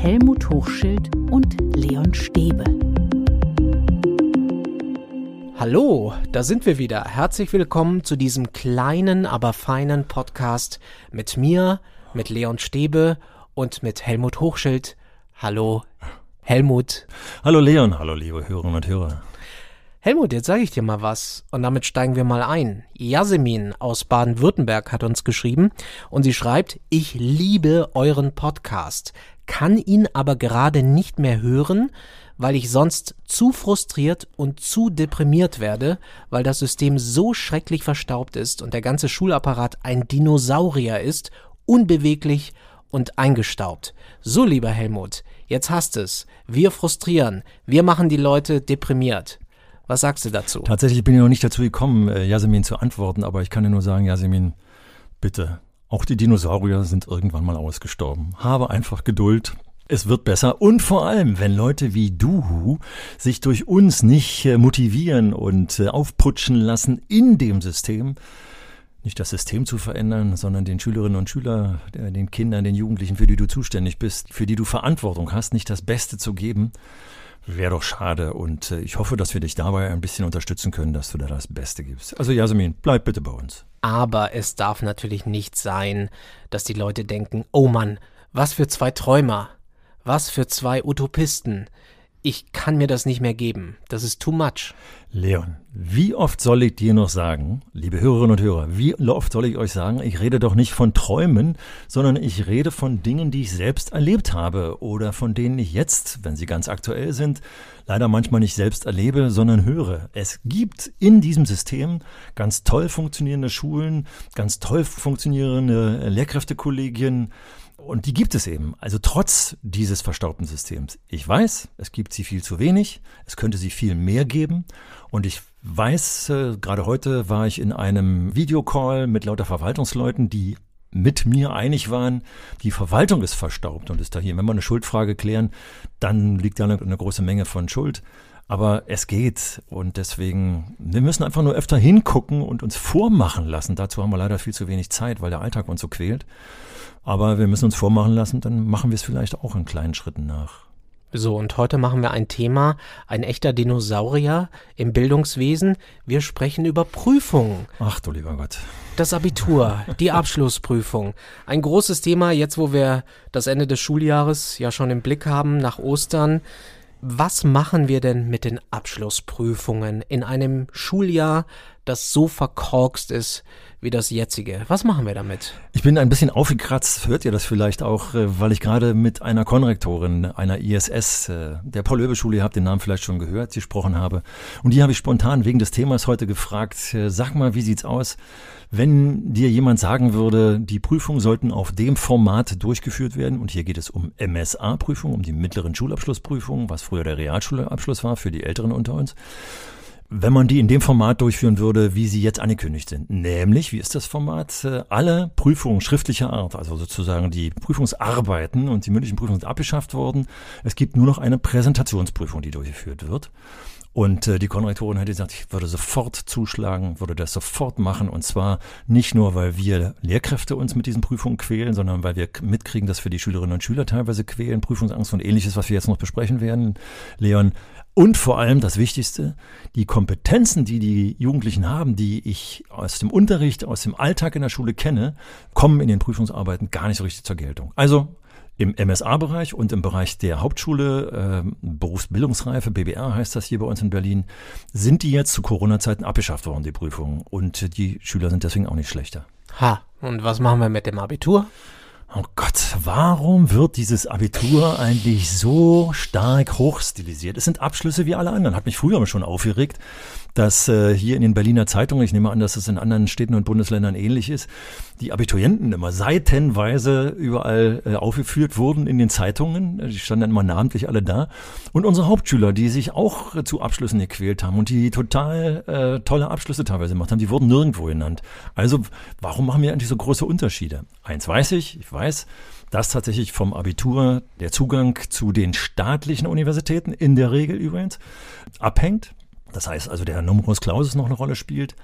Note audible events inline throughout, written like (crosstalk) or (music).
Helmut Hochschild und Leon Stäbe. Hallo, da sind wir wieder. Herzlich willkommen zu diesem kleinen, aber feinen Podcast mit mir, mit Leon Stäbe und mit Helmut Hochschild. Hallo, Helmut. Hallo Leon, hallo liebe Hörerinnen und Hörer. Helmut, jetzt sage ich dir mal was und damit steigen wir mal ein. Yasemin aus Baden-Württemberg hat uns geschrieben und sie schreibt, ich liebe euren Podcast, kann ihn aber gerade nicht mehr hören, weil ich sonst zu frustriert und zu deprimiert werde, weil das System so schrecklich verstaubt ist und der ganze Schulapparat ein Dinosaurier ist, unbeweglich und eingestaubt. So, lieber Helmut, jetzt hast es. Wir frustrieren. Wir machen die Leute deprimiert. Was sagst du dazu? Tatsächlich bin ich noch nicht dazu gekommen, äh, Yasemin zu antworten, aber ich kann dir nur sagen, Yasemin, bitte. Auch die Dinosaurier sind irgendwann mal ausgestorben. Habe einfach Geduld. Es wird besser und vor allem, wenn Leute wie du sich durch uns nicht äh, motivieren und äh, aufputschen lassen in dem System, nicht das System zu verändern, sondern den Schülerinnen und Schülern, den Kindern, den Jugendlichen, für die du zuständig bist, für die du Verantwortung hast, nicht das Beste zu geben, Wäre doch schade und äh, ich hoffe, dass wir dich dabei ein bisschen unterstützen können, dass du da das Beste gibst. Also Jasmin, bleib bitte bei uns. Aber es darf natürlich nicht sein, dass die Leute denken, oh Mann, was für zwei Träumer, was für zwei Utopisten. Ich kann mir das nicht mehr geben. Das ist too much. Leon, wie oft soll ich dir noch sagen, liebe Hörerinnen und Hörer, wie oft soll ich euch sagen, ich rede doch nicht von Träumen, sondern ich rede von Dingen, die ich selbst erlebt habe oder von denen ich jetzt, wenn sie ganz aktuell sind, leider manchmal nicht selbst erlebe, sondern höre. Es gibt in diesem System ganz toll funktionierende Schulen, ganz toll funktionierende Lehrkräftekollegien, und die gibt es eben. Also trotz dieses verstaubten Systems. Ich weiß, es gibt sie viel zu wenig. Es könnte sie viel mehr geben. Und ich weiß, äh, gerade heute war ich in einem Videocall mit lauter Verwaltungsleuten, die mit mir einig waren, die Verwaltung ist verstaubt und ist da hier. Wenn wir eine Schuldfrage klären, dann liegt da eine, eine große Menge von Schuld. Aber es geht und deswegen, wir müssen einfach nur öfter hingucken und uns vormachen lassen. Dazu haben wir leider viel zu wenig Zeit, weil der Alltag uns so quält. Aber wir müssen uns vormachen lassen, dann machen wir es vielleicht auch in kleinen Schritten nach. So, und heute machen wir ein Thema, ein echter Dinosaurier im Bildungswesen. Wir sprechen über Prüfungen. Ach du lieber Gott. Das Abitur, die Abschlussprüfung. Ein großes Thema, jetzt wo wir das Ende des Schuljahres ja schon im Blick haben, nach Ostern. Was machen wir denn mit den Abschlussprüfungen in einem Schuljahr, das so verkorkst ist wie das jetzige. Was machen wir damit? Ich bin ein bisschen aufgekratzt, hört ihr das vielleicht auch, äh, weil ich gerade mit einer Konrektorin einer ISS, äh, der Paul-Löbe-Schule, ihr habt den Namen vielleicht schon gehört, gesprochen habe. Und die habe ich spontan wegen des Themas heute gefragt, äh, sag mal, wie sieht's aus, wenn dir jemand sagen würde, die Prüfungen sollten auf dem Format durchgeführt werden, und hier geht es um MSA-Prüfungen, um die mittleren Schulabschlussprüfungen, was früher der Realschulabschluss war für die Älteren unter uns wenn man die in dem Format durchführen würde, wie sie jetzt angekündigt sind. Nämlich, wie ist das Format? Äh, alle Prüfungen schriftlicher Art, also sozusagen die Prüfungsarbeiten und die mündlichen Prüfungen sind abgeschafft worden. Es gibt nur noch eine Präsentationsprüfung, die durchgeführt wird. Und äh, die Konrektorin hätte gesagt, ich würde sofort zuschlagen, würde das sofort machen. Und zwar nicht nur, weil wir Lehrkräfte uns mit diesen Prüfungen quälen, sondern weil wir mitkriegen, dass wir die Schülerinnen und Schüler teilweise quälen, Prüfungsangst und ähnliches, was wir jetzt noch besprechen werden. Leon, und vor allem das Wichtigste, die Kompetenzen, die die Jugendlichen haben, die ich aus dem Unterricht, aus dem Alltag in der Schule kenne, kommen in den Prüfungsarbeiten gar nicht so richtig zur Geltung. Also im MSA-Bereich und im Bereich der Hauptschule, äh, Berufsbildungsreife, BBR heißt das hier bei uns in Berlin, sind die jetzt zu Corona-Zeiten abgeschafft worden, die Prüfungen. Und die Schüler sind deswegen auch nicht schlechter. Ha, und was machen wir mit dem Abitur? Oh Gott, warum wird dieses Abitur eigentlich so stark hochstilisiert? Es sind Abschlüsse wie alle anderen. Hat mich früher schon aufgeregt, dass äh, hier in den Berliner Zeitungen, ich nehme an, dass es in anderen Städten und Bundesländern ähnlich ist, die Abiturienten immer seitenweise überall äh, aufgeführt wurden in den Zeitungen. Die standen dann immer namentlich alle da. Und unsere Hauptschüler, die sich auch zu Abschlüssen gequält haben und die total äh, tolle Abschlüsse teilweise gemacht haben, die wurden nirgendwo genannt. Also warum machen wir eigentlich so große Unterschiede? Eins weiß ich, ich weiß, dass tatsächlich vom Abitur der Zugang zu den staatlichen Universitäten in der Regel übrigens abhängt. Das heißt also, der Numerus Clausus noch eine Rolle spielt.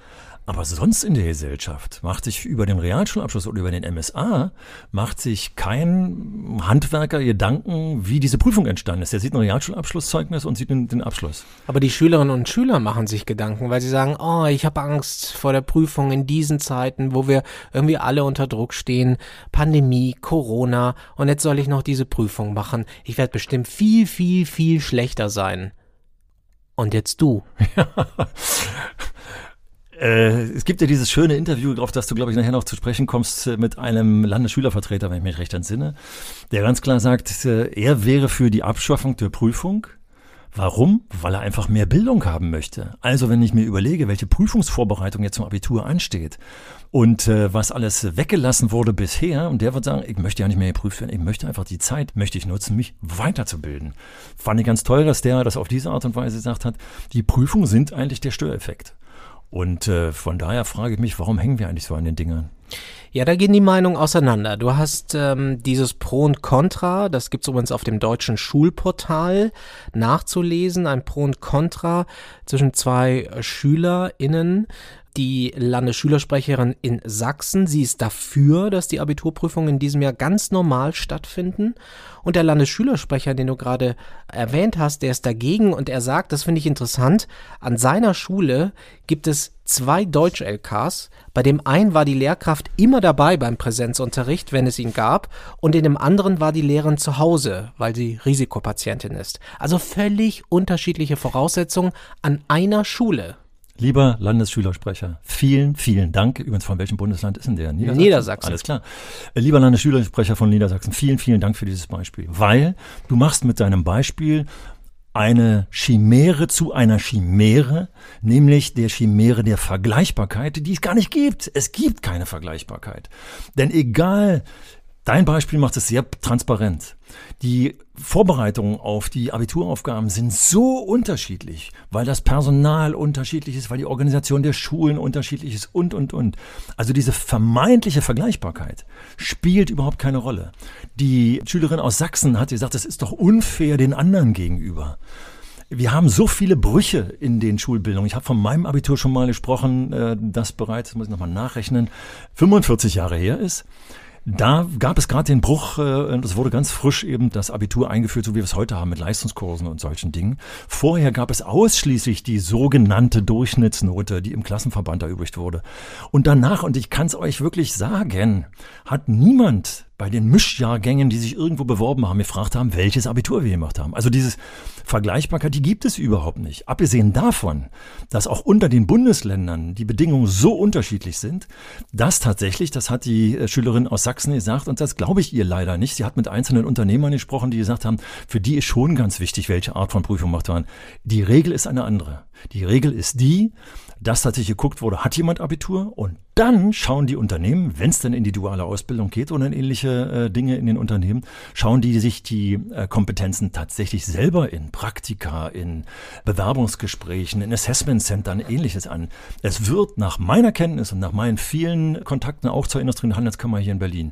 Aber sonst in der Gesellschaft macht sich über den Realschulabschluss oder über den MSA, macht sich kein Handwerker Gedanken, wie diese Prüfung entstanden ist. Der sieht ein Realschulabschlusszeugnis und sieht den, den Abschluss. Aber die Schülerinnen und Schüler machen sich Gedanken, weil sie sagen, oh, ich habe Angst vor der Prüfung in diesen Zeiten, wo wir irgendwie alle unter Druck stehen. Pandemie, Corona und jetzt soll ich noch diese Prüfung machen. Ich werde bestimmt viel, viel, viel schlechter sein. Und jetzt du. (laughs) Äh, es gibt ja dieses schöne Interview, auf das du, glaube ich, nachher noch zu sprechen kommst, äh, mit einem Landesschülervertreter, wenn ich mich recht entsinne, der ganz klar sagt, äh, er wäre für die Abschaffung der Prüfung. Warum? Weil er einfach mehr Bildung haben möchte. Also wenn ich mir überlege, welche Prüfungsvorbereitung jetzt zum Abitur ansteht und äh, was alles weggelassen wurde bisher, und der wird sagen, ich möchte ja nicht mehr geprüft werden, ich möchte einfach die Zeit, möchte ich nutzen, mich weiterzubilden. Fand ich ganz toll, dass der das auf diese Art und Weise gesagt hat, die Prüfungen sind eigentlich der Störeffekt. Und äh, von daher frage ich mich, warum hängen wir eigentlich so an den Dingern? Ja, da gehen die Meinungen auseinander. Du hast ähm, dieses Pro und Contra, das gibt's übrigens auf dem deutschen Schulportal nachzulesen, ein Pro und Contra zwischen zwei SchülerInnen die Landesschülersprecherin in Sachsen. Sie ist dafür, dass die Abiturprüfungen in diesem Jahr ganz normal stattfinden. Und der Landesschülersprecher, den du gerade erwähnt hast, der ist dagegen und er sagt, das finde ich interessant, an seiner Schule gibt es zwei Deutsch-LKs. Bei dem einen war die Lehrkraft immer dabei beim Präsenzunterricht, wenn es ihn gab, und in dem anderen war die Lehrerin zu Hause, weil sie Risikopatientin ist. Also völlig unterschiedliche Voraussetzungen an einer Schule. Lieber Landesschülersprecher, vielen, vielen Dank. Übrigens, von welchem Bundesland ist denn der? Niedersachsen. Niedersachsen. Alles klar. Äh, lieber Landesschülersprecher von Niedersachsen, vielen, vielen Dank für dieses Beispiel. Weil du machst mit deinem Beispiel eine Chimäre zu einer Chimäre, nämlich der Chimäre der Vergleichbarkeit, die es gar nicht gibt. Es gibt keine Vergleichbarkeit. Denn egal, Dein Beispiel macht es sehr transparent. Die Vorbereitungen auf die Abituraufgaben sind so unterschiedlich, weil das Personal unterschiedlich ist, weil die Organisation der Schulen unterschiedlich ist und, und, und. Also diese vermeintliche Vergleichbarkeit spielt überhaupt keine Rolle. Die Schülerin aus Sachsen hat gesagt, das ist doch unfair den anderen gegenüber. Wir haben so viele Brüche in den Schulbildungen. Ich habe von meinem Abitur schon mal gesprochen, äh, das bereits, muss ich nochmal nachrechnen, 45 Jahre her ist. Da gab es gerade den Bruch, äh, das wurde ganz frisch eben das Abitur eingeführt, so wie wir es heute haben mit Leistungskursen und solchen Dingen. Vorher gab es ausschließlich die sogenannte Durchschnittsnote, die im Klassenverband erübrigt wurde. Und danach, und ich kann es euch wirklich sagen, hat niemand bei den Mischjahrgängen, die sich irgendwo beworben haben, gefragt haben, welches Abitur wir gemacht haben. Also dieses Vergleichbarkeit, die gibt es überhaupt nicht. Abgesehen davon, dass auch unter den Bundesländern die Bedingungen so unterschiedlich sind, dass tatsächlich, das hat die äh, Schülerin aus Sachsen gesagt, und das glaube ich ihr leider nicht. Sie hat mit einzelnen Unternehmern gesprochen, die gesagt haben, für die ist schon ganz wichtig, welche Art von Prüfung macht man. Die Regel ist eine andere. Die Regel ist die, dass tatsächlich geguckt wurde, hat jemand Abitur? Und dann schauen die Unternehmen, wenn es denn in die duale Ausbildung geht oder in ähnliche äh, Dinge in den Unternehmen, schauen die sich die äh, Kompetenzen tatsächlich selber in Praktika, in Bewerbungsgesprächen, in Assessment Centern, ähnliches an. Es wird nach meiner Kenntnis und nach meinen vielen Kontakten auch zur Industrie- und Handelskammer hier in Berlin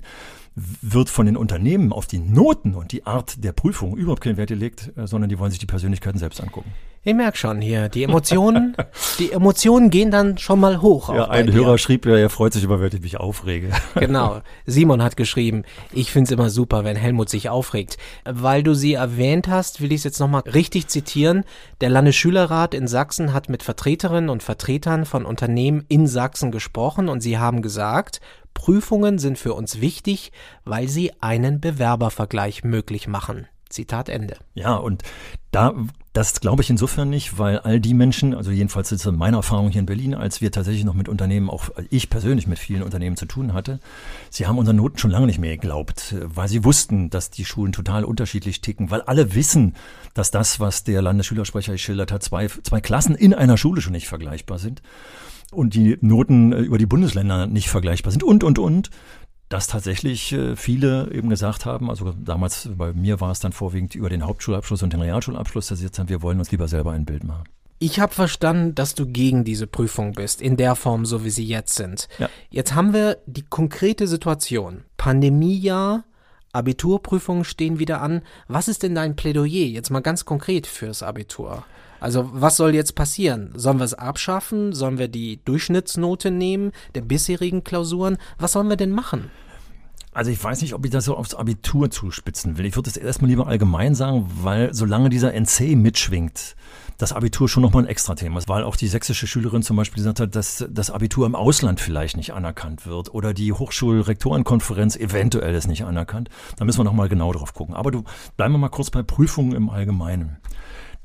wird von den Unternehmen auf die Noten und die Art der Prüfung überhaupt keinen Wert gelegt, äh, sondern die wollen sich die Persönlichkeiten selbst angucken. Ich merke schon hier, die Emotionen, (laughs) die Emotionen gehen dann schon mal hoch. Ja, ein Hörer schrieb ja, er freut sich immer, wenn ich mich aufrege. (laughs) Genau. Simon hat geschrieben, ich finde es immer super, wenn Helmut sich aufregt. Weil du sie erwähnt hast, will ich es jetzt nochmal richtig zitieren. Der Landesschülerrat in Sachsen hat mit Vertreterinnen und Vertretern von Unternehmen in Sachsen gesprochen und sie haben gesagt, Prüfungen sind für uns wichtig, weil sie einen Bewerbervergleich möglich machen. Zitat Ende. Ja, und da, das glaube ich insofern nicht, weil all die Menschen, also jedenfalls ist meine Erfahrung hier in Berlin, als wir tatsächlich noch mit Unternehmen, auch ich persönlich mit vielen Unternehmen zu tun hatte, sie haben unseren Noten schon lange nicht mehr geglaubt, weil sie wussten, dass die Schulen total unterschiedlich ticken, weil alle wissen, dass das, was der Landesschülersprecher geschildert hat, zwei, zwei Klassen in einer Schule schon nicht vergleichbar sind und die Noten äh, über die Bundesländer nicht vergleichbar sind und, und, und, dass tatsächlich äh, viele eben gesagt haben, also damals bei mir war es dann vorwiegend über den Hauptschulabschluss und den Realschulabschluss, dass sie jetzt haben, wir wollen uns lieber selber ein Bild machen. Ich habe verstanden, dass du gegen diese Prüfung bist, in der Form, so wie sie jetzt sind. Ja. Jetzt haben wir die konkrete Situation. Pandemiejahr, Abiturprüfungen stehen wieder an. Was ist denn dein Plädoyer jetzt mal ganz konkret fürs Abitur? Also was soll jetzt passieren? Sollen wir es abschaffen? Sollen wir die Durchschnittsnote nehmen der bisherigen Klausuren? Was sollen wir denn machen? Also ich weiß nicht, ob ich das so aufs Abitur zuspitzen will. Ich würde es erstmal lieber allgemein sagen, weil solange dieser NC mitschwingt, das Abitur schon nochmal ein extra Thema ist, weil auch die sächsische Schülerin zum Beispiel gesagt hat, dass das Abitur im Ausland vielleicht nicht anerkannt wird oder die Hochschulrektorenkonferenz eventuell ist nicht anerkannt. Da müssen wir nochmal genau drauf gucken. Aber du, bleiben wir mal kurz bei Prüfungen im Allgemeinen.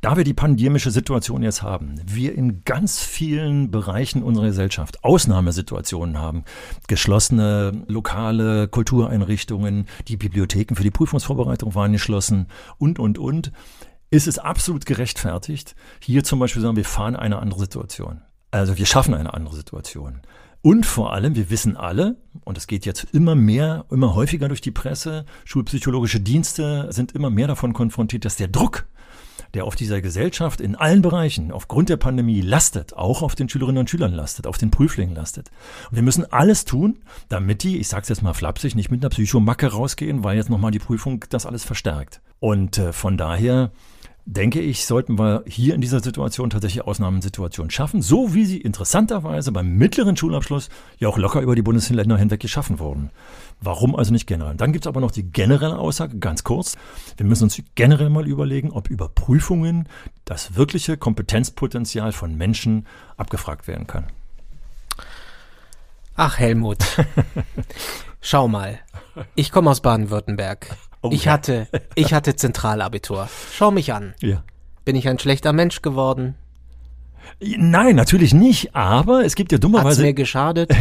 Da wir die pandemische Situation jetzt haben, wir in ganz vielen Bereichen unserer Gesellschaft Ausnahmesituationen haben, geschlossene lokale Kultureinrichtungen, die Bibliotheken für die Prüfungsvorbereitung waren geschlossen und, und, und, ist es absolut gerechtfertigt, hier zum Beispiel sagen, wir fahren eine andere Situation. Also wir schaffen eine andere Situation. Und vor allem, wir wissen alle, und es geht jetzt immer mehr, immer häufiger durch die Presse, schulpsychologische Dienste sind immer mehr davon konfrontiert, dass der Druck, der auf dieser Gesellschaft in allen Bereichen aufgrund der Pandemie lastet, auch auf den Schülerinnen und Schülern lastet, auf den Prüflingen lastet. Und wir müssen alles tun, damit die, ich sag's jetzt mal flapsig, nicht mit einer Psychomacke rausgehen, weil jetzt nochmal die Prüfung das alles verstärkt. Und äh, von daher denke ich, sollten wir hier in dieser Situation tatsächlich Ausnahmesituationen schaffen, so wie sie interessanterweise beim mittleren Schulabschluss ja auch locker über die Bundesländer hinweg geschaffen wurden. Warum also nicht generell? Dann gibt es aber noch die generelle Aussage, ganz kurz. Wir müssen uns generell mal überlegen, ob über Prüfungen das wirkliche Kompetenzpotenzial von Menschen abgefragt werden kann. Ach, Helmut. (laughs) Schau mal. Ich komme aus Baden-Württemberg. Oh, ich hatte, ich hatte Zentralabitur. Schau mich an. Ja. Bin ich ein schlechter Mensch geworden? Nein, natürlich nicht, aber es gibt ja dummerweise. Hat's mir geschadet? (laughs)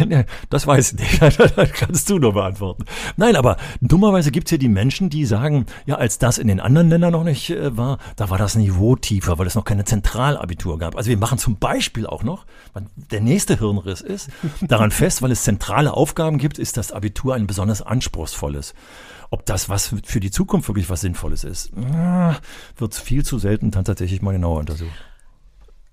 Das weiß ich nicht. (laughs) Das kannst du nur beantworten. Nein, aber dummerweise gibt's ja die Menschen, die sagen, ja, als das in den anderen Ländern noch nicht äh, war, da war das Niveau tiefer, weil es noch keine Zentralabitur gab. Also wir machen zum Beispiel auch noch, der nächste Hirnriss ist, daran fest, weil es zentrale Aufgaben gibt, ist das Abitur ein besonders anspruchsvolles. Ob das was für die Zukunft wirklich was Sinnvolles ist, ah, wird viel zu selten dann tatsächlich mal genauer untersucht.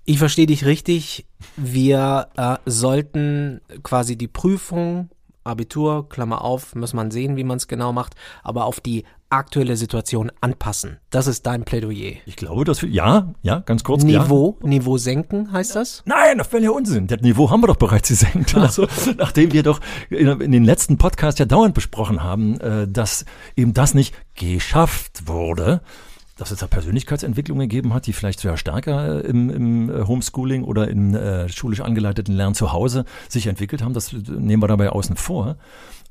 Ich verstehe dich richtig. Wir äh, sollten quasi die Prüfung, Abitur, Klammer auf, muss man sehen, wie man es genau macht, aber auf die aktuelle Situation anpassen. Das ist dein Plädoyer. Ich glaube, dass wir, ja, ja, ganz kurz. Niveau, ja. Niveau senken heißt das? Nein, das wäre ja Unsinn. Das Niveau haben wir doch bereits gesenkt. Also, nachdem wir doch in, den letzten Podcasts ja dauernd besprochen haben, äh, dass eben das nicht geschafft wurde, dass es da Persönlichkeitsentwicklung gegeben hat, die vielleicht sogar stärker äh, im, im äh, Homeschooling oder im äh, schulisch angeleiteten Lernen zu Hause sich entwickelt haben. Das nehmen wir dabei außen vor.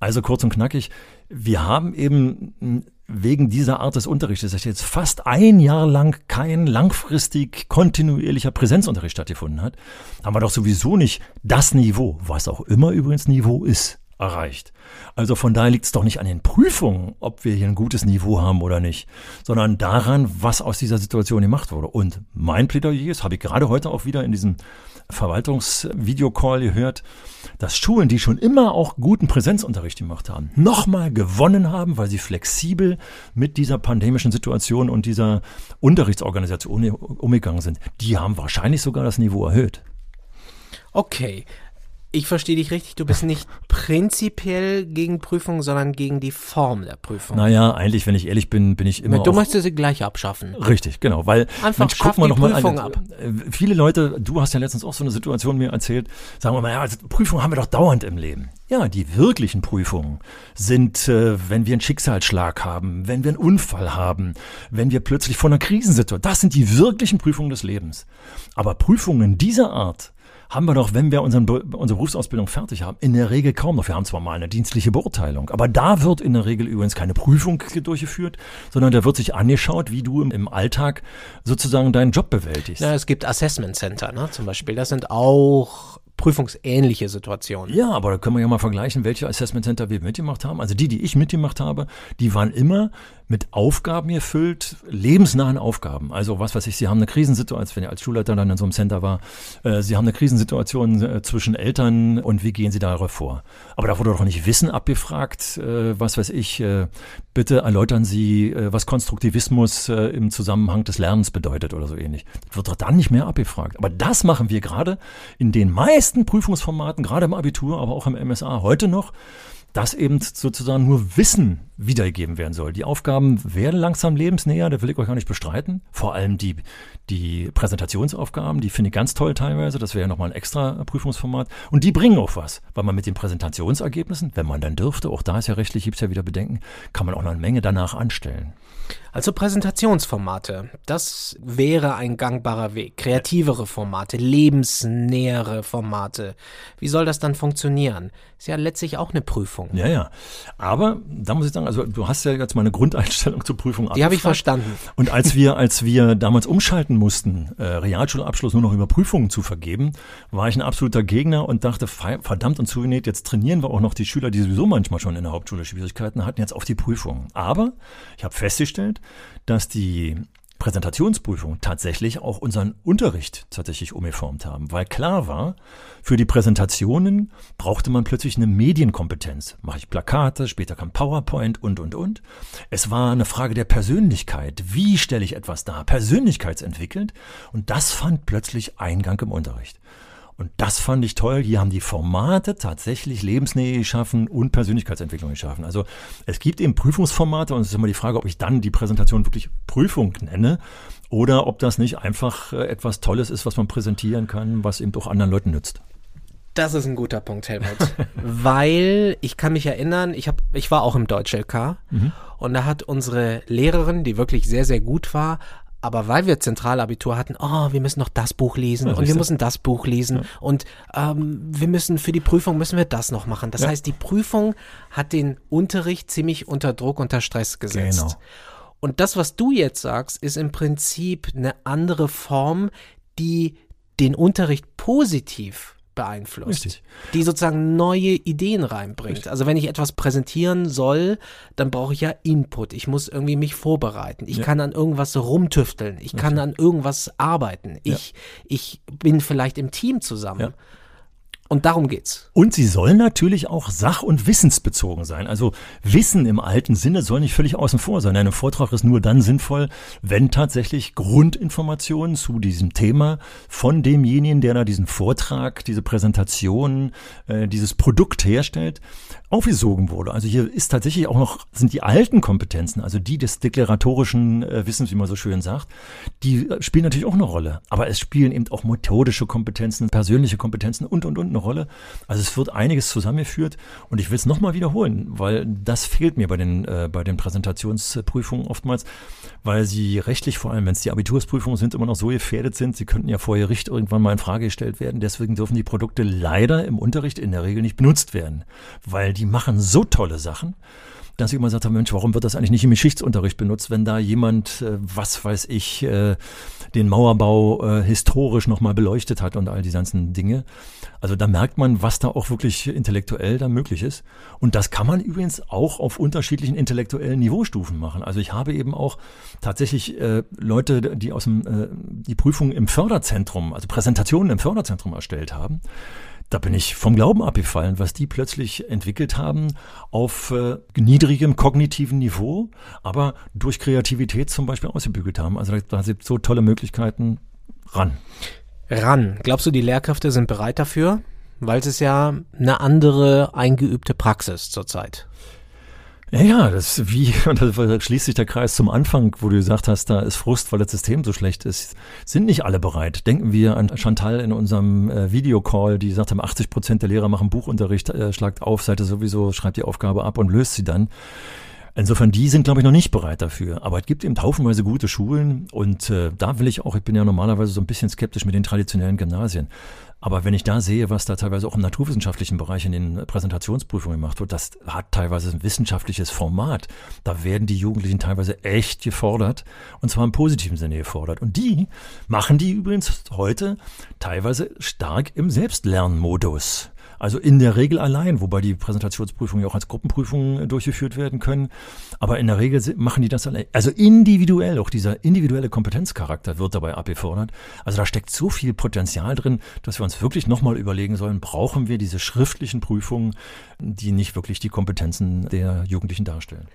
Also kurz und knackig, wir haben eben wegen dieser Art des Unterrichtes, dass jetzt fast ein Jahr lang kein langfristig kontinuierlicher Präsenzunterricht stattgefunden hat, haben wir doch sowieso nicht das Niveau, was auch immer übrigens Niveau ist, erreicht. Also von daher liegt es doch nicht an den Prüfungen, ob wir hier ein gutes Niveau haben oder nicht, sondern daran, was aus dieser Situation gemacht wurde. Und mein Plädoyer ist, habe ich gerade heute auch wieder in diesem Verwaltungsvideocall gehört, dass Schulen, die schon immer auch guten Präsenzunterricht gemacht haben, nochmal gewonnen haben, weil sie flexibel mit dieser pandemischen Situation und dieser Unterrichtsorganisation umgegangen sind. Die haben wahrscheinlich sogar das Niveau erhöht. Okay, ich verstehe dich richtig, du bist nicht prinzipiell gegen Prüfungen, sondern gegen die Form der Prüfung. Naja, eigentlich, wenn ich ehrlich bin, bin ich immer. Du möchtest sie gleich abschaffen. Richtig, genau. Weil Einfach Mensch, guck mal noch mal Prüfung ab. Äh, viele Leute, du hast ja letztens auch so eine Situation mir erzählt, sagen wir mal, ja, also Prüfungen haben wir doch dauernd im Leben. Ja, die wirklichen Prüfungen sind, äh, wenn wir einen Schicksalsschlag haben, wenn wir einen Unfall haben, wenn wir plötzlich vor einer Krisensituation. Das sind die wirklichen Prüfungen des Lebens. Aber Prüfungen dieser Art haben wir doch, wenn wir unseren, unsere Berufsausbildung fertig haben, in der Regel kaum noch. Wir haben zwar mal eine dienstliche Beurteilung, aber da wird in der Regel übrigens keine Prüfung durchgeführt, sondern da wird sich angeschaut, wie du im Alltag sozusagen deinen Job bewältigst. Ja, es gibt Assessment Center, ne, zum Beispiel. Das sind auch prüfungsähnliche Situationen. Ja, aber da können wir ja mal vergleichen, welche Assessment Center wir mitgemacht haben. Also die, die ich mitgemacht habe, die waren immer mit Aufgaben gefüllt, lebensnahen Aufgaben. Also was weiß ich, Sie haben eine Krisensituation, wenn ihr als Schulleiter dann in so einem Center war, äh, Sie haben eine Krisensituation äh, zwischen Eltern und wie gehen Sie darauf vor? Aber da wurde doch nicht Wissen abgefragt, äh, was weiß ich, äh, bitte erläutern Sie, äh, was Konstruktivismus äh, im Zusammenhang des Lernens bedeutet oder so ähnlich. Das wird doch dann nicht mehr abgefragt. Aber das machen wir gerade in den meisten Prüfungsformaten, gerade im Abitur, aber auch im MSA heute noch dass eben sozusagen nur Wissen wiedergegeben werden soll. Die Aufgaben werden langsam lebensnäher, da will ich euch gar nicht bestreiten. Vor allem die, die Präsentationsaufgaben, die finde ich ganz toll teilweise. Das wäre ja nochmal ein extra Prüfungsformat. Und die bringen auch was, weil man mit den Präsentationsergebnissen, wenn man dann dürfte, auch da ist ja rechtlich, gibt es ja wieder Bedenken, kann man auch noch eine Menge danach anstellen. Also Präsentationsformate, das wäre ein gangbarer Weg. Kreativere Formate, lebensnähere Formate. Wie soll das dann funktionieren? Ist ja letztlich auch eine Prüfung. Ja, ja. Aber da muss ich sagen, also du hast ja jetzt mal eine Grundeinstellung zur Prüfung Die habe ich verstanden. Und als wir, als wir damals umschalten mussten, äh, Realschulabschluss nur noch über Prüfungen zu vergeben, war ich ein absoluter Gegner und dachte, verdammt und zugenäht, jetzt trainieren wir auch noch die Schüler, die sowieso manchmal schon in der Hauptschule Schwierigkeiten hatten, jetzt auf die Prüfungen. Aber ich habe festgestellt, dass die Präsentationsprüfung tatsächlich auch unseren Unterricht tatsächlich umgeformt haben, weil klar war, für die Präsentationen brauchte man plötzlich eine Medienkompetenz. Mache ich Plakate, später kam PowerPoint und, und, und. Es war eine Frage der Persönlichkeit. Wie stelle ich etwas dar? Persönlichkeitsentwickelt. Und das fand plötzlich Eingang im Unterricht. Und das fand ich toll. Hier haben die Formate tatsächlich Lebensnähe geschaffen und Persönlichkeitsentwicklung geschaffen. Also es gibt eben Prüfungsformate und es ist immer die Frage, ob ich dann die Präsentation wirklich Prüfung nenne oder ob das nicht einfach äh, etwas Tolles ist, was man präsentieren kann, was eben auch anderen Leuten nützt. Das ist ein guter Punkt, Helmut. (laughs) Weil ich kann mich erinnern, ich, hab, ich war auch im Deutsch-LK mhm. und da hat unsere Lehrerin, die wirklich sehr, sehr gut war, aber weil wir Zentralabitur hatten, oh, wir müssen noch das Buch lesen ja, und wir müssen das Buch lesen ja. und ähm, wir müssen für die Prüfung müssen wir das noch machen. Das ja. heißt, die Prüfung hat den Unterricht ziemlich unter Druck, unter Stress gesetzt. Genau. Und das, was du jetzt sagst, ist im Prinzip eine andere Form, die den Unterricht positiv beeinflusst, Richtig. die sozusagen neue Ideen reinbringt. Richtig. Also wenn ich etwas präsentieren soll, dann brauche ich ja Input. Ich muss irgendwie mich vorbereiten. Ich ja. kann an irgendwas rumtüfteln. Ich Richtig. kann an irgendwas arbeiten. Ich, ja. ich bin vielleicht im Team zusammen. Ja. Und darum geht's. Und sie sollen natürlich auch sach- und wissensbezogen sein. Also Wissen im alten Sinne soll nicht völlig außen vor sein. Ein Vortrag ist nur dann sinnvoll, wenn tatsächlich Grundinformationen zu diesem Thema von demjenigen, der da diesen Vortrag, diese Präsentation, äh, dieses Produkt herstellt, aufgesogen wurde. Also hier ist tatsächlich auch noch, sind die alten Kompetenzen, also die des deklaratorischen äh, Wissens, wie man so schön sagt, die äh, spielen natürlich auch eine Rolle. Aber es spielen eben auch methodische Kompetenzen, persönliche Kompetenzen und, und, und eine Rolle. Also es wird einiges zusammengeführt und ich will es nochmal wiederholen, weil das fehlt mir bei den, äh, bei den Präsentationsprüfungen oftmals, weil sie rechtlich, vor allem wenn es die Abitursprüfungen sind, immer noch so gefährdet sind. Sie könnten ja vor Gericht irgendwann mal in Frage gestellt werden. Deswegen dürfen die Produkte leider im Unterricht in der Regel nicht benutzt werden, weil die machen so tolle Sachen dass ich immer gesagt habe, Mensch, warum wird das eigentlich nicht im Geschichtsunterricht benutzt, wenn da jemand, äh, was weiß ich, äh, den Mauerbau äh, historisch nochmal beleuchtet hat und all die ganzen Dinge. Also da merkt man, was da auch wirklich intellektuell da möglich ist. Und das kann man übrigens auch auf unterschiedlichen intellektuellen Niveaustufen machen. Also ich habe eben auch tatsächlich äh, Leute, die aus dem äh, die Prüfung im Förderzentrum, also Präsentationen im Förderzentrum erstellt haben. Da bin ich vom Glauben abgefallen, was die plötzlich entwickelt haben auf äh, niedrigem kognitiven Niveau, aber durch Kreativität zum Beispiel ausgebügelt haben. Also da, sind so tolle Möglichkeiten ran. Ran. Glaubst du, die Lehrkräfte sind bereit dafür? Weil es ist ja eine andere eingeübte Praxis zurzeit. Ja, ja, das wie, (laughs) und da schließt sich der Kreis zum Anfang, wo du gesagt hast, da ist Frust, weil das System so schlecht ist. Sind nicht alle bereit. Denken wir an Chantal in unserem äh, Videocall, die haben, 80 Prozent der Lehrer machen Buchunterricht, äh, schlagt auf, Seite sowieso, schreibt die Aufgabe ab und löst sie dann. Insofern, die sind, glaube ich, noch nicht bereit dafür. Aber es gibt eben haufenweise gute Schulen und äh, da will ich auch, ich bin ja normalerweise so ein bisschen skeptisch mit den traditionellen Gymnasien. Aber wenn ich da sehe, was da teilweise auch im naturwissenschaftlichen Bereich in den Präsentationsprüfungen gemacht wird, das hat teilweise ein wissenschaftliches Format. Da werden die Jugendlichen teilweise echt gefordert und zwar im positiven Sinne gefordert. Und die machen die übrigens heute teilweise stark im Selbstlernmodus. Also in der Regel allein, wobei die Präsentationsprüfungen ja auch als Gruppenprüfungen äh, durchgeführt werden können. Aber in der Regel machen die das allein. Also individuell, auch dieser individuelle Kompetenzcharakter wird dabei abgefordert. Also da steckt so viel Potenzial drin, dass wir uns wirklich nochmal überlegen sollen, brauchen wir diese schriftlichen Prüfungen, die nicht wirklich die Kompetenzen der Jugendlichen darstellen.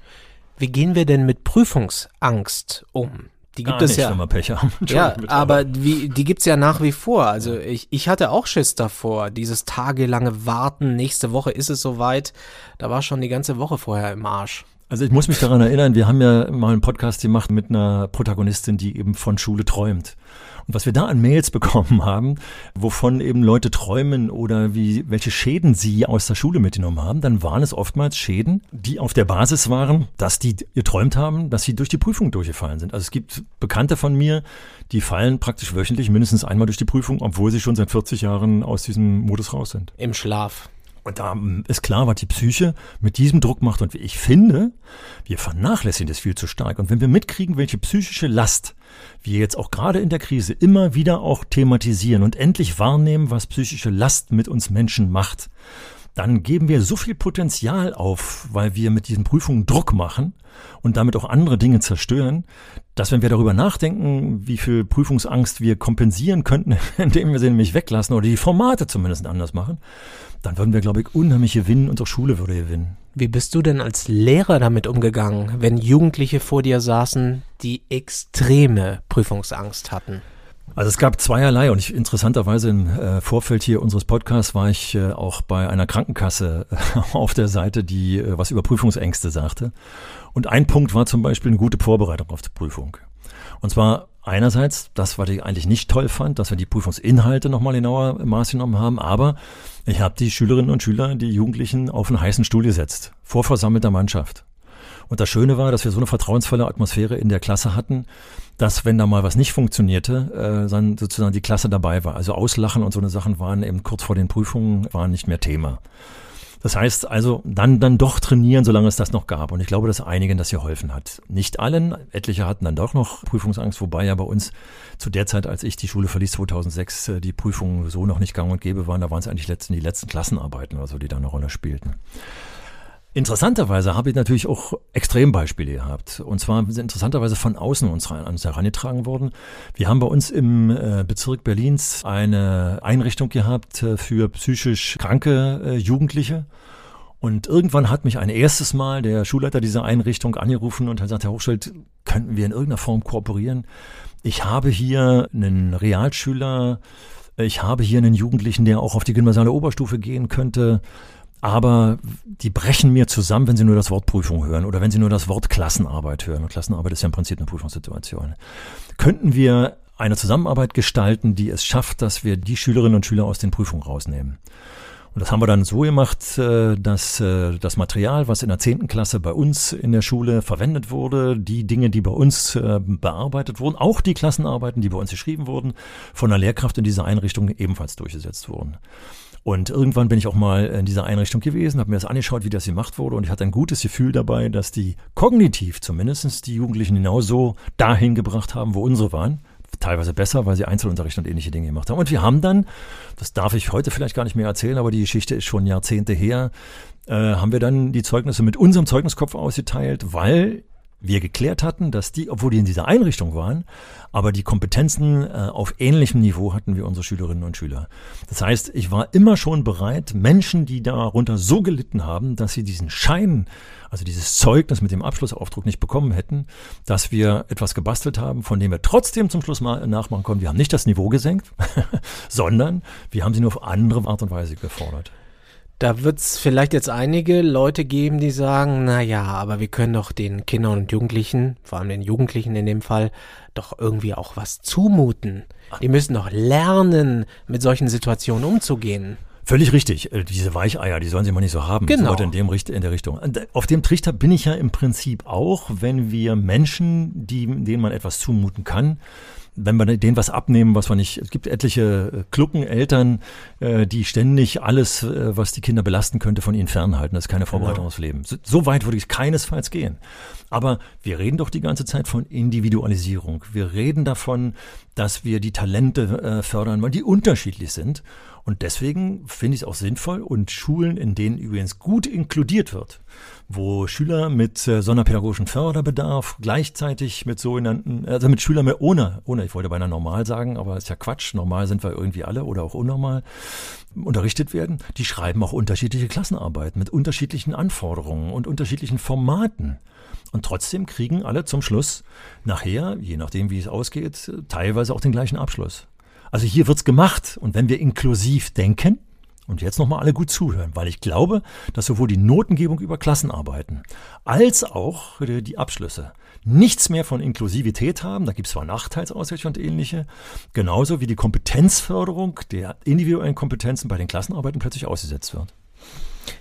Wie gehen wir denn mit Prüfungsangst um? Die gibt es nicht, ja. wenn wir Pech haben. (laughs) Ja, aber wie, die gibt's ja nach wie vor. Also ich, ich hatte auch Schiss davor. Dieses tagelange Warten, nächste Woche ist es soweit. Da war schon die ganze Woche vorher im Arsch. Also ich muss mich daran erinnern, wir haben ja mal einen Podcast gemacht mit einer Protagonistin, die eben von Schule träumt. Und was wir da an Mails (laughs) bekommen haben, wovon eben Leute träumen oder wie, welche Schäden sie aus der Schule mitgenommen haben, dann waren es oftmals Schäden, die auf der Basis waren, dass die geträumt haben, dass sie durch die Prüfung durchgefallen sind. Also es gibt Bekannte von mir, die fallen praktisch wöchentlich mindestens einmal durch die Prüfung, obwohl sie schon seit 40 Jahren aus diesem Modus raus sind. Im Schlaf. Und da ist klar, was die Psyche mit diesem Druck macht. Und ich finde, wir vernachlässigen das viel zu stark. Und wenn wir mitkriegen, welche psychische Last wir jetzt auch gerade in der Krise immer wieder auch thematisieren und endlich wahrnehmen, was psychische Last mit uns Menschen macht, dann geben wir so viel Potenzial auf, weil wir mit diesen Prüfungen Druck machen und damit auch andere Dinge zerstören, dass wenn wir darüber nachdenken, wie viel Prüfungsangst wir kompensieren könnten, (laughs) indem wir sie nämlich weglassen oder die Formate zumindest anders machen, dann würden wir, glaube ich, unheimlich gewinnen. Unsere Schule würde gewinnen. Wie bist du denn als Lehrer damit umgegangen, wenn Jugendliche vor dir saßen, die extreme Prüfungsangst hatten? Also es gab zweierlei und ich, interessanterweise im äh, Vorfeld hier unseres Podcasts war ich äh, auch bei einer Krankenkasse äh, (laughs) auf der Seite, die äh, was über Prüfungsängste sagte. Und ein Punkt war zum Beispiel eine gute Vorbereitung auf die Prüfung. Und zwar einerseits, das, was ich eigentlich nicht toll fand, dass wir die Prüfungsinhalte nochmal genauer Maß genommen haben, aber ich habe die Schülerinnen und Schüler, die Jugendlichen auf einen heißen Stuhl gesetzt, vor versammelter Mannschaft. Und das Schöne war, dass wir so eine vertrauensvolle Atmosphäre in der Klasse hatten, dass wenn da mal was nicht funktionierte, äh, dann sozusagen die Klasse dabei war. Also Auslachen und so eine Sachen waren eben kurz vor den Prüfungen waren nicht mehr Thema. Das heißt also, dann, dann doch trainieren, solange es das noch gab. Und ich glaube, dass einigen das geholfen hat. Nicht allen, etliche hatten dann doch noch Prüfungsangst, wobei ja bei uns zu der Zeit, als ich die Schule verließ, 2006, äh, die Prüfungen so noch nicht gang und gäbe waren. Da waren es eigentlich letzten, die letzten Klassenarbeiten oder so, die da eine Rolle spielten. Interessanterweise habe ich natürlich auch Extrembeispiele gehabt. Und zwar sind interessanterweise von außen uns, an uns herangetragen worden. Wir haben bei uns im äh, Bezirk Berlins eine Einrichtung gehabt äh, für psychisch kranke äh, Jugendliche. Und irgendwann hat mich ein erstes Mal der Schulleiter dieser Einrichtung angerufen und hat gesagt, Herr Hochschild, könnten wir in irgendeiner Form kooperieren? Ich habe hier einen Realschüler, ich habe hier einen Jugendlichen, der auch auf die gymnasiale Oberstufe gehen könnte aber die brechen mir zusammen, wenn sie nur das Wort Prüfung hören oder wenn sie nur das Wort Klassenarbeit hören. Und Klassenarbeit ist ja im Prinzip eine Prüfungssituation. Könnten wir eine Zusammenarbeit gestalten, die es schafft, dass wir die Schülerinnen und Schüler aus den Prüfungen rausnehmen? Und das haben wir dann so gemacht, äh, dass äh, das Material, was in der zehnten Klasse bei uns in der Schule verwendet wurde, die Dinge, die bei uns äh, bearbeitet wurden, auch die Klassenarbeiten, die bei uns geschrieben wurden, von der Lehrkraft in dieser Einrichtung ebenfalls durchgesetzt wurden. Und irgendwann bin ich auch mal in dieser Einrichtung gewesen, habe mir das angeschaut, wie das gemacht wurde und ich hatte ein gutes Gefühl dabei, dass die kognitiv zumindest die Jugendlichen genauso dahin gebracht haben, wo unsere waren. Teilweise besser, weil sie Einzelunterricht und ähnliche Dinge gemacht haben. Und wir haben dann, das darf ich heute vielleicht gar nicht mehr erzählen, aber die Geschichte ist schon Jahrzehnte her, äh, haben wir dann die Zeugnisse mit unserem Zeugniskopf ausgeteilt, weil wir geklärt hatten, dass die, obwohl die in dieser Einrichtung waren, aber die Kompetenzen äh, auf ähnlichem Niveau hatten wie unsere Schülerinnen und Schüler. Das heißt, ich war immer schon bereit, Menschen, die darunter so gelitten haben, dass sie diesen Schein, also dieses Zeugnis mit dem Abschlussaufdruck nicht bekommen hätten, dass wir etwas gebastelt haben, von dem wir trotzdem zum Schluss mal nachmachen konnten. Wir haben nicht das Niveau gesenkt, (laughs) sondern wir haben sie nur auf andere Art und Weise gefordert. Da wird es vielleicht jetzt einige Leute geben, die sagen, na ja, aber wir können doch den Kindern und Jugendlichen, vor allem den Jugendlichen in dem Fall, doch irgendwie auch was zumuten. Die müssen doch lernen, mit solchen Situationen umzugehen. Völlig richtig. Äh, diese Weicheier, die sollen sie mal nicht so haben. Genau. So in, dem, in der Richtung. Auf dem Trichter bin ich ja im Prinzip auch, wenn wir Menschen, die, denen man etwas zumuten kann, wenn wir denen was abnehmen, was wir nicht, es gibt etliche äh, Klucken, Eltern, äh, die ständig alles, äh, was die Kinder belasten könnte, von ihnen fernhalten. Das ist keine Vorbereitung genau. aufs Leben. So, so weit würde ich keinesfalls gehen. Aber wir reden doch die ganze Zeit von Individualisierung. Wir reden davon, dass wir die Talente äh, fördern, weil die unterschiedlich sind. Und deswegen finde ich es auch sinnvoll und Schulen, in denen übrigens gut inkludiert wird, wo Schüler mit äh, sonderpädagogischem Förderbedarf gleichzeitig mit sogenannten, also mit Schülern ohne, ohne ich wollte beinahe normal sagen, aber ist ja Quatsch. Normal sind wir irgendwie alle oder auch unnormal unterrichtet werden. Die schreiben auch unterschiedliche Klassenarbeiten mit unterschiedlichen Anforderungen und unterschiedlichen Formaten. Und trotzdem kriegen alle zum Schluss nachher, je nachdem wie es ausgeht, teilweise auch den gleichen Abschluss. Also hier wird's gemacht. Und wenn wir inklusiv denken, und jetzt nochmal alle gut zuhören, weil ich glaube, dass sowohl die Notengebung über Klassenarbeiten als auch die Abschlüsse nichts mehr von Inklusivität haben. Da gibt es zwar Nachteilsausrichtung und ähnliche, genauso wie die Kompetenzförderung der individuellen Kompetenzen bei den Klassenarbeiten plötzlich ausgesetzt wird.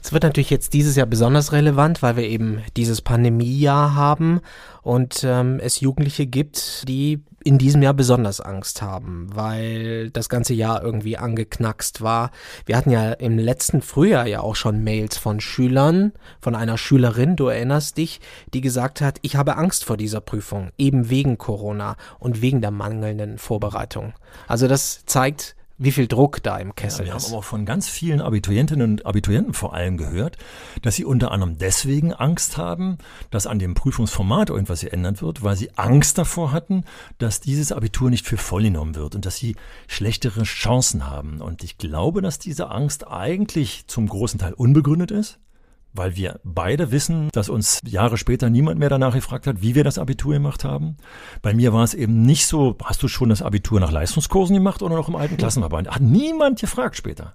Es wird natürlich jetzt dieses Jahr besonders relevant, weil wir eben dieses Pandemiejahr haben und ähm, es Jugendliche gibt, die in diesem Jahr besonders Angst haben, weil das ganze Jahr irgendwie angeknackst war. Wir hatten ja im letzten Frühjahr ja auch schon Mails von Schülern, von einer Schülerin, du erinnerst dich, die gesagt hat, ich habe Angst vor dieser Prüfung, eben wegen Corona und wegen der mangelnden Vorbereitung. Also das zeigt, wie viel Druck da im Kessel ja, wir ist. haben aber von ganz vielen Abiturientinnen und Abiturienten vor allem gehört, dass sie unter anderem deswegen Angst haben, dass an dem Prüfungsformat irgendwas geändert wird, weil sie Angst davor hatten, dass dieses Abitur nicht für voll genommen wird und dass sie schlechtere Chancen haben. Und ich glaube, dass diese Angst eigentlich zum großen Teil unbegründet ist weil wir beide wissen, dass uns Jahre später niemand mehr danach gefragt hat, wie wir das Abitur gemacht haben. Bei mir war es eben nicht so, hast du schon das Abitur nach Leistungskursen gemacht oder noch im alten Klassenverband? Hat niemand gefragt später.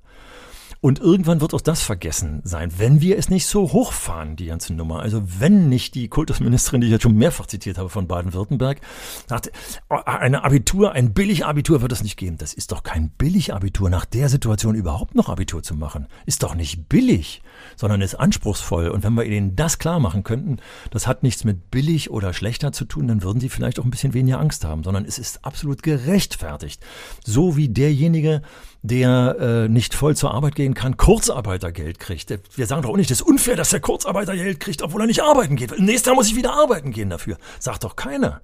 Und irgendwann wird auch das vergessen sein, wenn wir es nicht so hochfahren, die ganze Nummer. Also wenn nicht die Kultusministerin, die ich jetzt schon mehrfach zitiert habe von Baden-Württemberg, sagte, oh, eine Abitur, ein Billig-Abitur wird es nicht geben. Das ist doch kein Billig-Abitur, nach der Situation überhaupt noch Abitur zu machen. Ist doch nicht billig, sondern ist anspruchsvoll. Und wenn wir ihnen das klar machen könnten, das hat nichts mit billig oder schlechter zu tun, dann würden die vielleicht auch ein bisschen weniger Angst haben, sondern es ist absolut gerechtfertigt. So wie derjenige, der äh, nicht voll zur Arbeit gehen kann, Kurzarbeitergeld kriegt. Wir sagen doch auch nicht, das ist unfair, dass der Kurzarbeitergeld kriegt, obwohl er nicht arbeiten geht. Nächstes Jahr muss ich wieder arbeiten gehen dafür. Sagt doch keiner.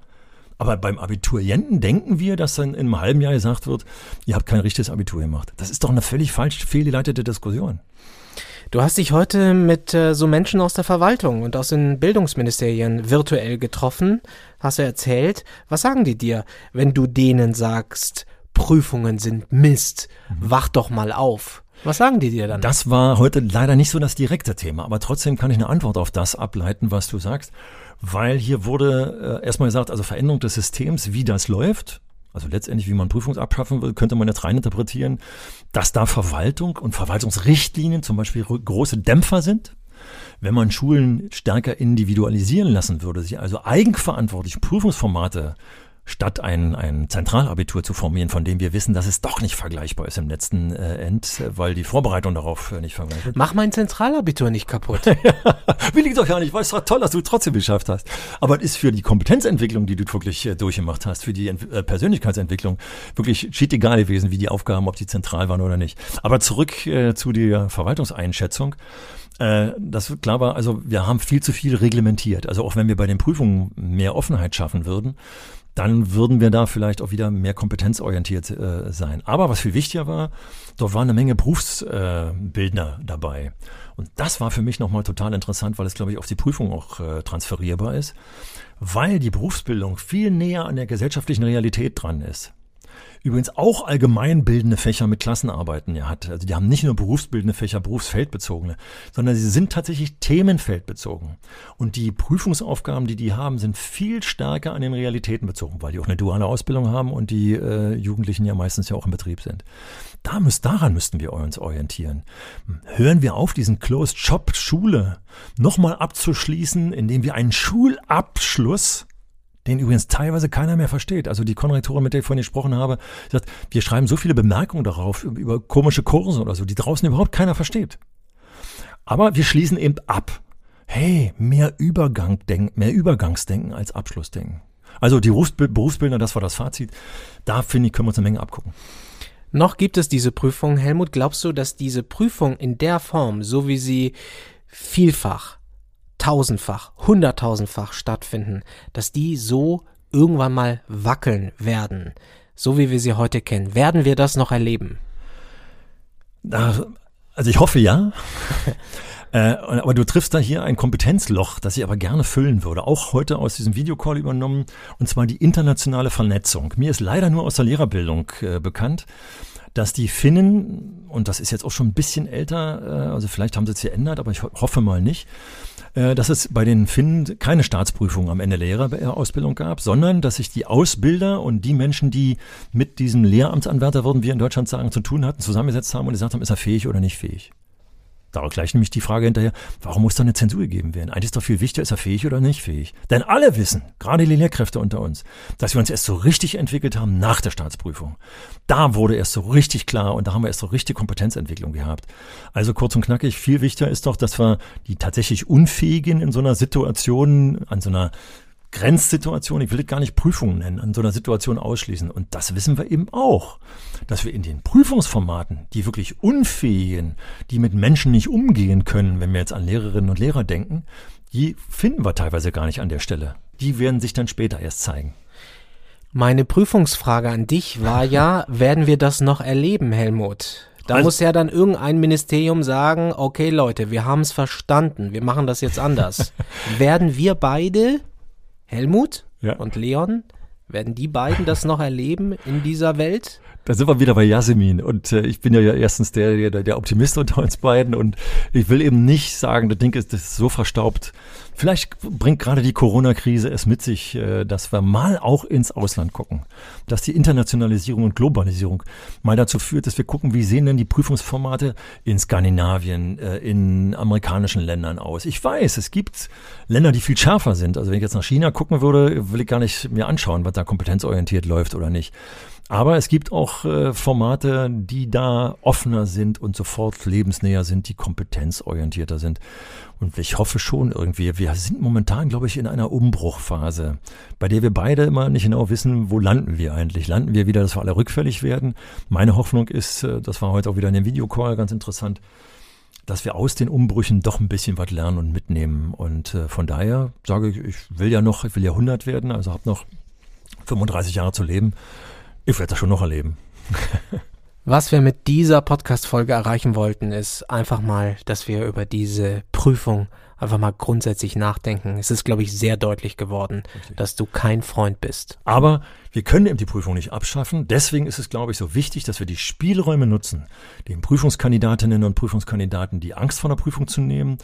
Aber beim Abiturienten denken wir, dass dann in einem halben Jahr gesagt wird, ihr habt kein richtiges Abitur gemacht. Das ist doch eine völlig falsch fehlgeleitete Diskussion. Du hast dich heute mit äh, so Menschen aus der Verwaltung und aus den Bildungsministerien virtuell getroffen, hast du erzählt. Was sagen die dir, wenn du denen sagst, Prüfungen sind Mist, wach doch mal auf. Was sagen die dir dann? Das war heute leider nicht so das direkte Thema, aber trotzdem kann ich eine Antwort auf das ableiten, was du sagst, weil hier wurde äh, erstmal gesagt, also Veränderung des Systems, wie das läuft, also letztendlich, wie man Prüfungs abschaffen will, könnte man jetzt rein interpretieren, dass da Verwaltung und Verwaltungsrichtlinien zum Beispiel große Dämpfer sind. Wenn man Schulen stärker individualisieren lassen würde, sie also eigenverantwortlich Prüfungsformate statt ein, ein Zentralabitur zu formieren, von dem wir wissen, dass es doch nicht vergleichbar ist im letzten äh, End, weil die Vorbereitung darauf äh, nicht vergleichbar ist. Mach mein Zentralabitur nicht kaputt. (laughs) Will ich doch ja nicht, weil es doch toll, dass du es trotzdem geschafft hast. Aber es ist für die Kompetenzentwicklung, die du wirklich äh, durchgemacht hast, für die Ent äh, Persönlichkeitsentwicklung wirklich shit egal gewesen, wie die Aufgaben, ob die zentral waren oder nicht. Aber zurück äh, zu der Verwaltungseinschätzung äh, das klar war, also wir haben viel zu viel reglementiert. Also auch wenn wir bei den Prüfungen mehr Offenheit schaffen würden, dann würden wir da vielleicht auch wieder mehr kompetenzorientiert äh, sein. Aber was viel wichtiger war, dort waren eine Menge Berufsbildner äh, dabei. Und das war für mich nochmal total interessant, weil es, glaube ich, auf die Prüfung auch äh, transferierbar ist, weil die Berufsbildung viel näher an der gesellschaftlichen Realität dran ist übrigens auch allgemeinbildende Fächer mit Klassenarbeiten ja hat. Also die haben nicht nur berufsbildende Fächer, berufsfeldbezogene, sondern sie sind tatsächlich themenfeldbezogen. Und die Prüfungsaufgaben, die die haben, sind viel stärker an den Realitäten bezogen, weil die auch eine duale Ausbildung haben und die äh, Jugendlichen ja meistens ja auch im Betrieb sind. Da müsst, daran müssten wir uns orientieren. Hören wir auf, diesen Closed Shop Schule nochmal abzuschließen, indem wir einen Schulabschluss den übrigens teilweise keiner mehr versteht. Also die Konrektorin, mit der ich vorhin gesprochen habe, sagt, wir schreiben so viele Bemerkungen darauf über komische Kurse oder so, die draußen überhaupt keiner versteht. Aber wir schließen eben ab. Hey, mehr Übergang denken, mehr Übergangsdenken als Abschlussdenken. Also die Berufsbildner, das war das Fazit. Da finde ich, können wir uns eine Menge abgucken. Noch gibt es diese Prüfung. Helmut, glaubst du, dass diese Prüfung in der Form, so wie sie vielfach tausendfach, hunderttausendfach stattfinden, dass die so irgendwann mal wackeln werden, so wie wir sie heute kennen. Werden wir das noch erleben? Also ich hoffe ja. (laughs) Äh, aber du triffst da hier ein Kompetenzloch, das ich aber gerne füllen würde. Auch heute aus diesem Videocall übernommen. Und zwar die internationale Vernetzung. Mir ist leider nur aus der Lehrerbildung äh, bekannt, dass die Finnen, und das ist jetzt auch schon ein bisschen älter, äh, also vielleicht haben sie es geändert, aber ich ho hoffe mal nicht, äh, dass es bei den Finnen keine Staatsprüfung am Ende Lehrerausbildung gab, sondern dass sich die Ausbilder und die Menschen, die mit diesem Lehramtsanwärter, würden wir in Deutschland sagen, zu tun hatten, zusammengesetzt haben und gesagt haben, ist er fähig oder nicht fähig. Darauf gleich nämlich die Frage hinterher, warum muss da eine Zensur gegeben werden? Eigentlich ist doch viel wichtiger, ist er fähig oder nicht fähig? Denn alle wissen, gerade die Lehrkräfte unter uns, dass wir uns erst so richtig entwickelt haben nach der Staatsprüfung. Da wurde erst so richtig klar und da haben wir erst so richtig Kompetenzentwicklung gehabt. Also kurz und knackig, viel wichtiger ist doch, dass wir die tatsächlich Unfähigen in so einer Situation, an so einer Grenzsituation, ich will das gar nicht Prüfungen nennen, an so einer Situation ausschließen. Und das wissen wir eben auch, dass wir in den Prüfungsformaten, die wirklich Unfähigen, die mit Menschen nicht umgehen können, wenn wir jetzt an Lehrerinnen und Lehrer denken, die finden wir teilweise gar nicht an der Stelle. Die werden sich dann später erst zeigen. Meine Prüfungsfrage an dich war ja, (laughs) werden wir das noch erleben, Helmut? Da also, muss ja dann irgendein Ministerium sagen, okay Leute, wir haben es verstanden, wir machen das jetzt anders. (laughs) werden wir beide Helmut ja. und Leon, werden die beiden das noch erleben in dieser Welt? Da sind wir wieder bei Yasemin. Und äh, ich bin ja erstens der, der, der Optimist unter uns beiden. Und ich will eben nicht sagen, das Ding ist, das ist so verstaubt. Vielleicht bringt gerade die Corona-Krise es mit sich, äh, dass wir mal auch ins Ausland gucken. Dass die Internationalisierung und Globalisierung mal dazu führt, dass wir gucken, wie sehen denn die Prüfungsformate in Skandinavien, äh, in amerikanischen Ländern aus. Ich weiß, es gibt Länder, die viel schärfer sind. Also wenn ich jetzt nach China gucken würde, will ich gar nicht mir anschauen, was da kompetenzorientiert läuft oder nicht. Aber es gibt auch äh, Formate, die da offener sind und sofort lebensnäher sind, die kompetenzorientierter sind. Und ich hoffe schon irgendwie, wir sind momentan, glaube ich, in einer Umbruchphase, bei der wir beide immer nicht genau wissen, wo landen wir eigentlich. Landen wir wieder, dass wir alle rückfällig werden? Meine Hoffnung ist, äh, das war heute auch wieder in dem Videocall ganz interessant, dass wir aus den Umbrüchen doch ein bisschen was lernen und mitnehmen. Und äh, von daher sage ich, ich will ja noch, ich will ja 100 werden, also habe noch 35 Jahre zu leben. Ich werde das schon noch erleben. Was wir mit dieser Podcast-Folge erreichen wollten, ist einfach mal, dass wir über diese Prüfung einfach mal grundsätzlich nachdenken. Es ist, glaube ich, sehr deutlich geworden, Richtig. dass du kein Freund bist. Aber wir können eben die Prüfung nicht abschaffen. Deswegen ist es, glaube ich, so wichtig, dass wir die Spielräume nutzen, den Prüfungskandidatinnen und Prüfungskandidaten die Angst vor der Prüfung zu nehmen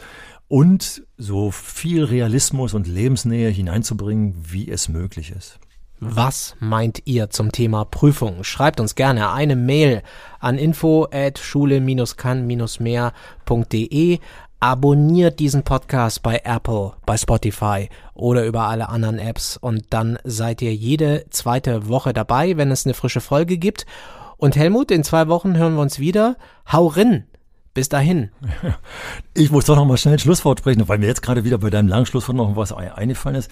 und so viel Realismus und Lebensnähe hineinzubringen, wie es möglich ist. Was meint ihr zum Thema Prüfung? Schreibt uns gerne eine Mail an info at schule-kann-mehr.de. Abonniert diesen Podcast bei Apple, bei Spotify oder über alle anderen Apps und dann seid ihr jede zweite Woche dabei, wenn es eine frische Folge gibt. Und Helmut, in zwei Wochen hören wir uns wieder. Hau rin! Bis dahin. Ich muss doch noch mal schnell ein Schlusswort sprechen, weil mir jetzt gerade wieder bei deinem langen Schlusswort noch was eingefallen ist.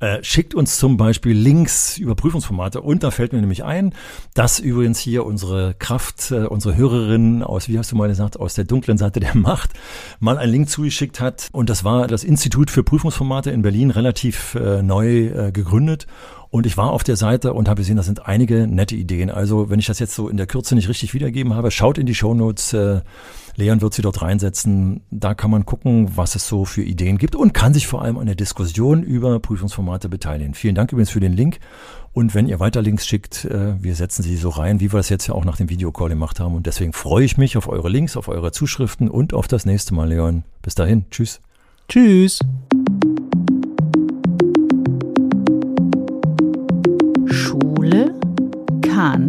Äh, schickt uns zum Beispiel Links über Prüfungsformate und da fällt mir nämlich ein, dass übrigens hier unsere Kraft, äh, unsere Hörerin aus, wie hast du mal gesagt, aus der dunklen Seite der Macht, mal einen Link zugeschickt hat und das war das Institut für Prüfungsformate in Berlin, relativ äh, neu äh, gegründet und ich war auf der Seite und habe gesehen, da sind einige nette Ideen. Also wenn ich das jetzt so in der Kürze nicht richtig wiedergeben habe, schaut in die Shownotes. Äh, Leon wird sie dort reinsetzen. Da kann man gucken, was es so für Ideen gibt und kann sich vor allem an der Diskussion über Prüfungsformate beteiligen. Vielen Dank übrigens für den Link. Und wenn ihr weiter Links schickt, äh, wir setzen sie so rein, wie wir das jetzt ja auch nach dem Videocall gemacht haben. Und deswegen freue ich mich auf eure Links, auf eure Zuschriften und auf das nächste Mal, Leon. Bis dahin. Tschüss. Tschüss. Schule kann